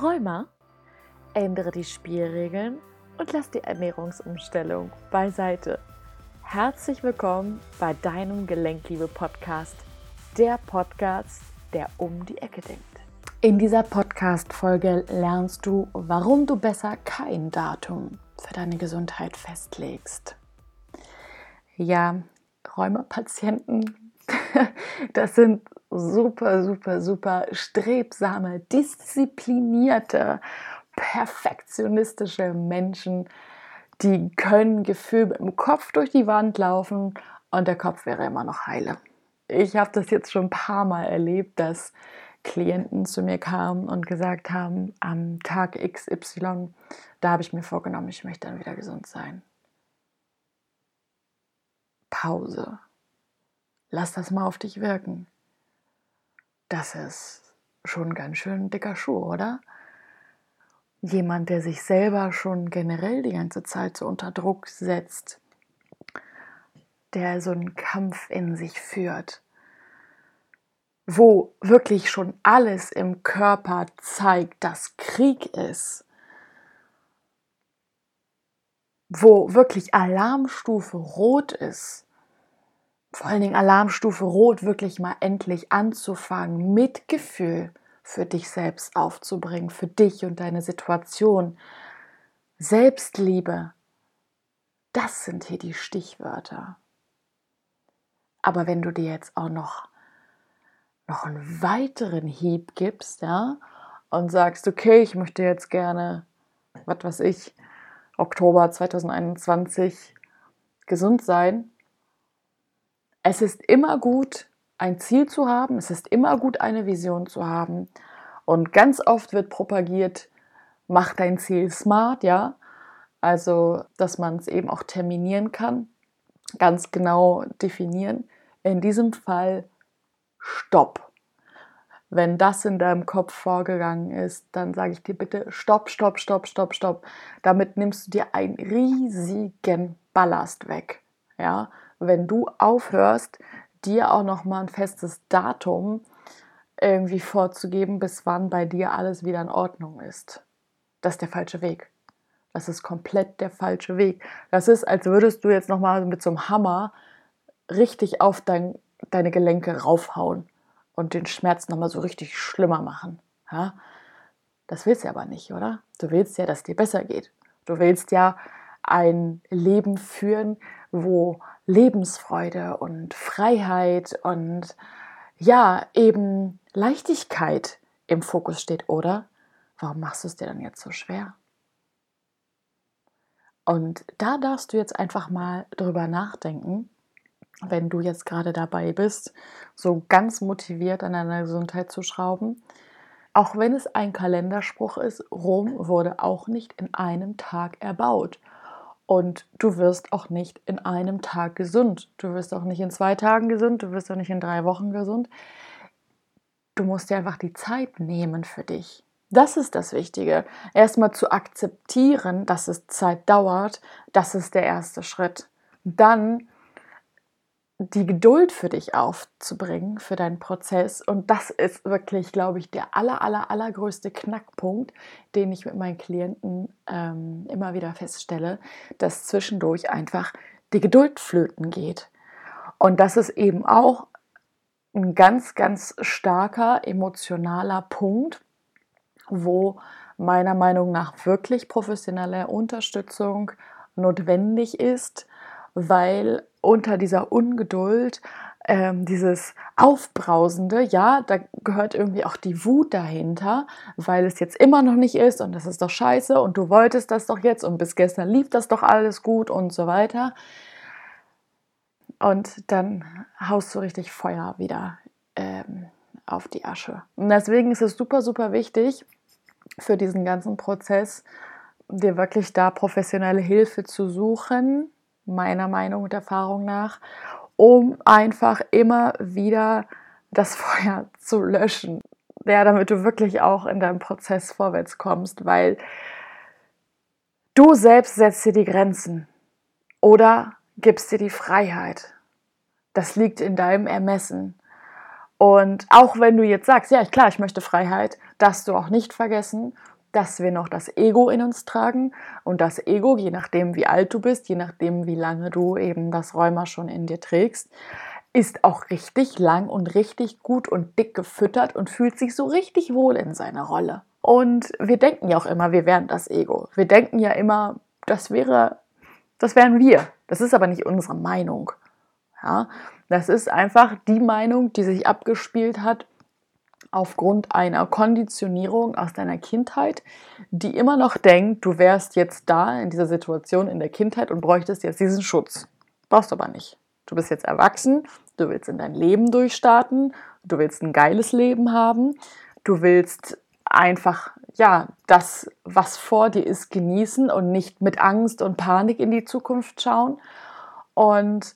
Rheuma? Ändere die Spielregeln und lass die Ernährungsumstellung beiseite. Herzlich willkommen bei deinem Gelenkliebe-Podcast, der Podcast, der um die Ecke denkt. In dieser Podcast-Folge lernst du, warum du besser kein Datum für deine Gesundheit festlegst. Ja, Rheumapatienten, das sind super, super, super strebsame, disziplinierte, perfektionistische Menschen, die können Gefühl mit dem Kopf durch die Wand laufen und der Kopf wäre immer noch heile. Ich habe das jetzt schon ein paar Mal erlebt, dass Klienten zu mir kamen und gesagt haben, am Tag XY, da habe ich mir vorgenommen, ich möchte dann wieder gesund sein. Pause. Lass das mal auf dich wirken. Das ist schon ganz schön dicker Schuh, oder? Jemand, der sich selber schon generell die ganze Zeit so unter Druck setzt, der so einen Kampf in sich führt, wo wirklich schon alles im Körper zeigt, dass Krieg ist, wo wirklich Alarmstufe rot ist, vor allen Dingen Alarmstufe Rot wirklich mal endlich anzufangen, Mitgefühl für dich selbst aufzubringen, für dich und deine Situation. Selbstliebe, das sind hier die Stichwörter. Aber wenn du dir jetzt auch noch, noch einen weiteren Hieb gibst, ja, und sagst, okay, ich möchte jetzt gerne, was weiß ich, Oktober 2021 gesund sein, es ist immer gut, ein Ziel zu haben, es ist immer gut, eine Vision zu haben. Und ganz oft wird propagiert, mach dein Ziel smart, ja. Also, dass man es eben auch terminieren kann, ganz genau definieren. In diesem Fall Stopp. Wenn das in deinem Kopf vorgegangen ist, dann sage ich dir bitte Stopp, Stopp, Stopp, Stopp, Stopp. Damit nimmst du dir einen riesigen Ballast weg. Ja, wenn du aufhörst, dir auch noch mal ein festes Datum irgendwie vorzugeben, bis wann bei dir alles wieder in Ordnung ist. Das ist der falsche Weg. Das ist komplett der falsche Weg. Das ist, als würdest du jetzt noch mal mit so einem Hammer richtig auf dein, deine Gelenke raufhauen und den Schmerz noch mal so richtig schlimmer machen. Ja? Das willst du aber nicht, oder? Du willst ja, dass dir besser geht. Du willst ja ein Leben führen, wo Lebensfreude und Freiheit und ja, eben Leichtigkeit im Fokus steht, oder? Warum machst du es dir dann jetzt so schwer? Und da darfst du jetzt einfach mal drüber nachdenken, wenn du jetzt gerade dabei bist, so ganz motiviert an deiner Gesundheit zu schrauben. Auch wenn es ein Kalenderspruch ist, Rom wurde auch nicht in einem Tag erbaut. Und du wirst auch nicht in einem Tag gesund. Du wirst auch nicht in zwei Tagen gesund. Du wirst auch nicht in drei Wochen gesund. Du musst dir einfach die Zeit nehmen für dich. Das ist das Wichtige. Erstmal zu akzeptieren, dass es Zeit dauert. Das ist der erste Schritt. Dann die Geduld für dich aufzubringen, für deinen Prozess. Und das ist wirklich, glaube ich, der aller, aller, allergrößte Knackpunkt, den ich mit meinen Klienten ähm, immer wieder feststelle, dass zwischendurch einfach die Geduld flöten geht. Und das ist eben auch ein ganz, ganz starker emotionaler Punkt, wo meiner Meinung nach wirklich professionelle Unterstützung notwendig ist, weil unter dieser Ungeduld, ähm, dieses Aufbrausende, ja, da gehört irgendwie auch die Wut dahinter, weil es jetzt immer noch nicht ist und das ist doch scheiße und du wolltest das doch jetzt und bis gestern lief das doch alles gut und so weiter. Und dann haust du richtig Feuer wieder ähm, auf die Asche. Und deswegen ist es super, super wichtig für diesen ganzen Prozess, dir wirklich da professionelle Hilfe zu suchen, meiner Meinung und Erfahrung nach, um einfach immer wieder das Feuer zu löschen. Ja, damit du wirklich auch in deinem Prozess vorwärts kommst, weil du selbst setzt dir die Grenzen oder gibst dir die Freiheit. Das liegt in deinem Ermessen. Und auch wenn du jetzt sagst, ja, klar, ich möchte Freiheit, darfst du auch nicht vergessen, dass wir noch das Ego in uns tragen. Und das Ego, je nachdem, wie alt du bist, je nachdem, wie lange du eben das Rheuma schon in dir trägst, ist auch richtig lang und richtig gut und dick gefüttert und fühlt sich so richtig wohl in seiner Rolle. Und wir denken ja auch immer, wir wären das Ego. Wir denken ja immer, das wäre, das wären wir. Das ist aber nicht unsere Meinung. Ja, das ist einfach die Meinung, die sich abgespielt hat aufgrund einer Konditionierung aus deiner Kindheit, die immer noch denkt, du wärst jetzt da in dieser Situation in der Kindheit und bräuchtest jetzt diesen Schutz. Brauchst du aber nicht. Du bist jetzt erwachsen, du willst in dein Leben durchstarten, du willst ein geiles Leben haben, du willst einfach ja, das, was vor dir ist, genießen und nicht mit Angst und Panik in die Zukunft schauen. Und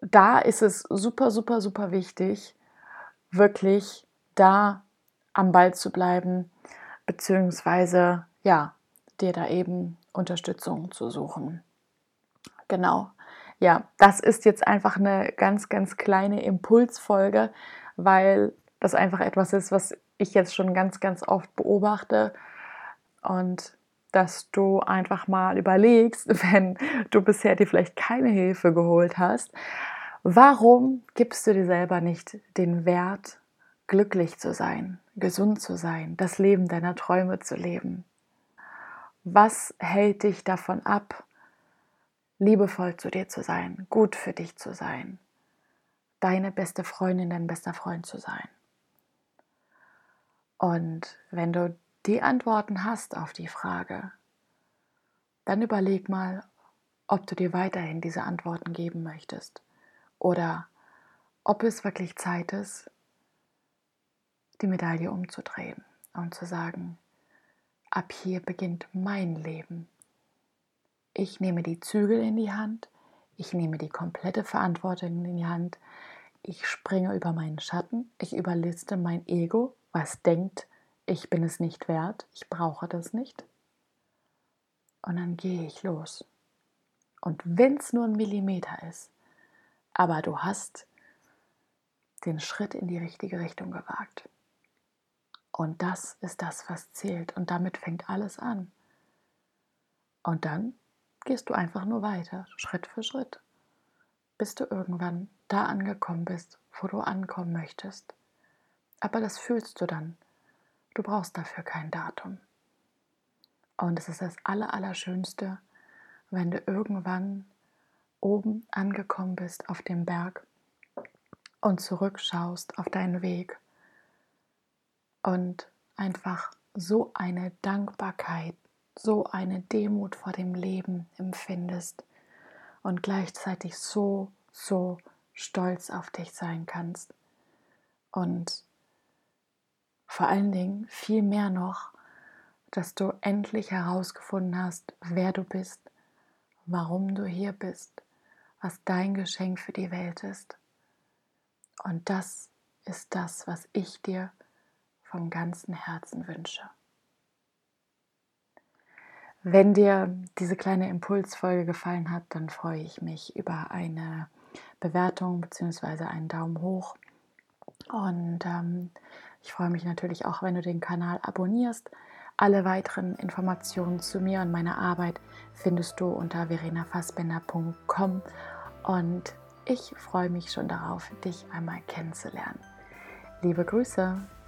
da ist es super, super, super wichtig, wirklich da am Ball zu bleiben, beziehungsweise ja, dir da eben Unterstützung zu suchen. Genau. Ja, das ist jetzt einfach eine ganz, ganz kleine Impulsfolge, weil das einfach etwas ist, was ich jetzt schon ganz, ganz oft beobachte und dass du einfach mal überlegst, wenn du bisher dir vielleicht keine Hilfe geholt hast, warum gibst du dir selber nicht den Wert glücklich zu sein, gesund zu sein, das Leben deiner Träume zu leben? Was hält dich davon ab, liebevoll zu dir zu sein, gut für dich zu sein, deine beste Freundin, dein bester Freund zu sein? Und wenn du die Antworten hast auf die Frage, dann überleg mal, ob du dir weiterhin diese Antworten geben möchtest oder ob es wirklich Zeit ist, die Medaille umzudrehen und zu sagen, ab hier beginnt mein Leben. Ich nehme die Zügel in die Hand, ich nehme die komplette Verantwortung in die Hand, ich springe über meinen Schatten, ich überliste mein Ego, was denkt, ich bin es nicht wert, ich brauche das nicht. Und dann gehe ich los. Und wenn es nur ein Millimeter ist, aber du hast den Schritt in die richtige Richtung gewagt. Und das ist das, was zählt. Und damit fängt alles an. Und dann gehst du einfach nur weiter, Schritt für Schritt, bis du irgendwann da angekommen bist, wo du ankommen möchtest. Aber das fühlst du dann. Du brauchst dafür kein Datum. Und es ist das Allerallerschönste, wenn du irgendwann oben angekommen bist auf dem Berg und zurückschaust auf deinen Weg und einfach so eine Dankbarkeit, so eine Demut vor dem Leben empfindest und gleichzeitig so, so stolz auf dich sein kannst. Und vor allen Dingen viel mehr noch, dass du endlich herausgefunden hast, wer du bist, warum du hier bist, was dein Geschenk für die Welt ist. Und das ist das, was ich dir vom ganzen Herzen wünsche. Wenn dir diese kleine Impulsfolge gefallen hat, dann freue ich mich über eine Bewertung bzw. einen Daumen hoch. Und ähm, ich freue mich natürlich auch, wenn du den Kanal abonnierst. Alle weiteren Informationen zu mir und meiner Arbeit findest du unter verenafassbender.com und ich freue mich schon darauf, dich einmal kennenzulernen. Liebe Grüße!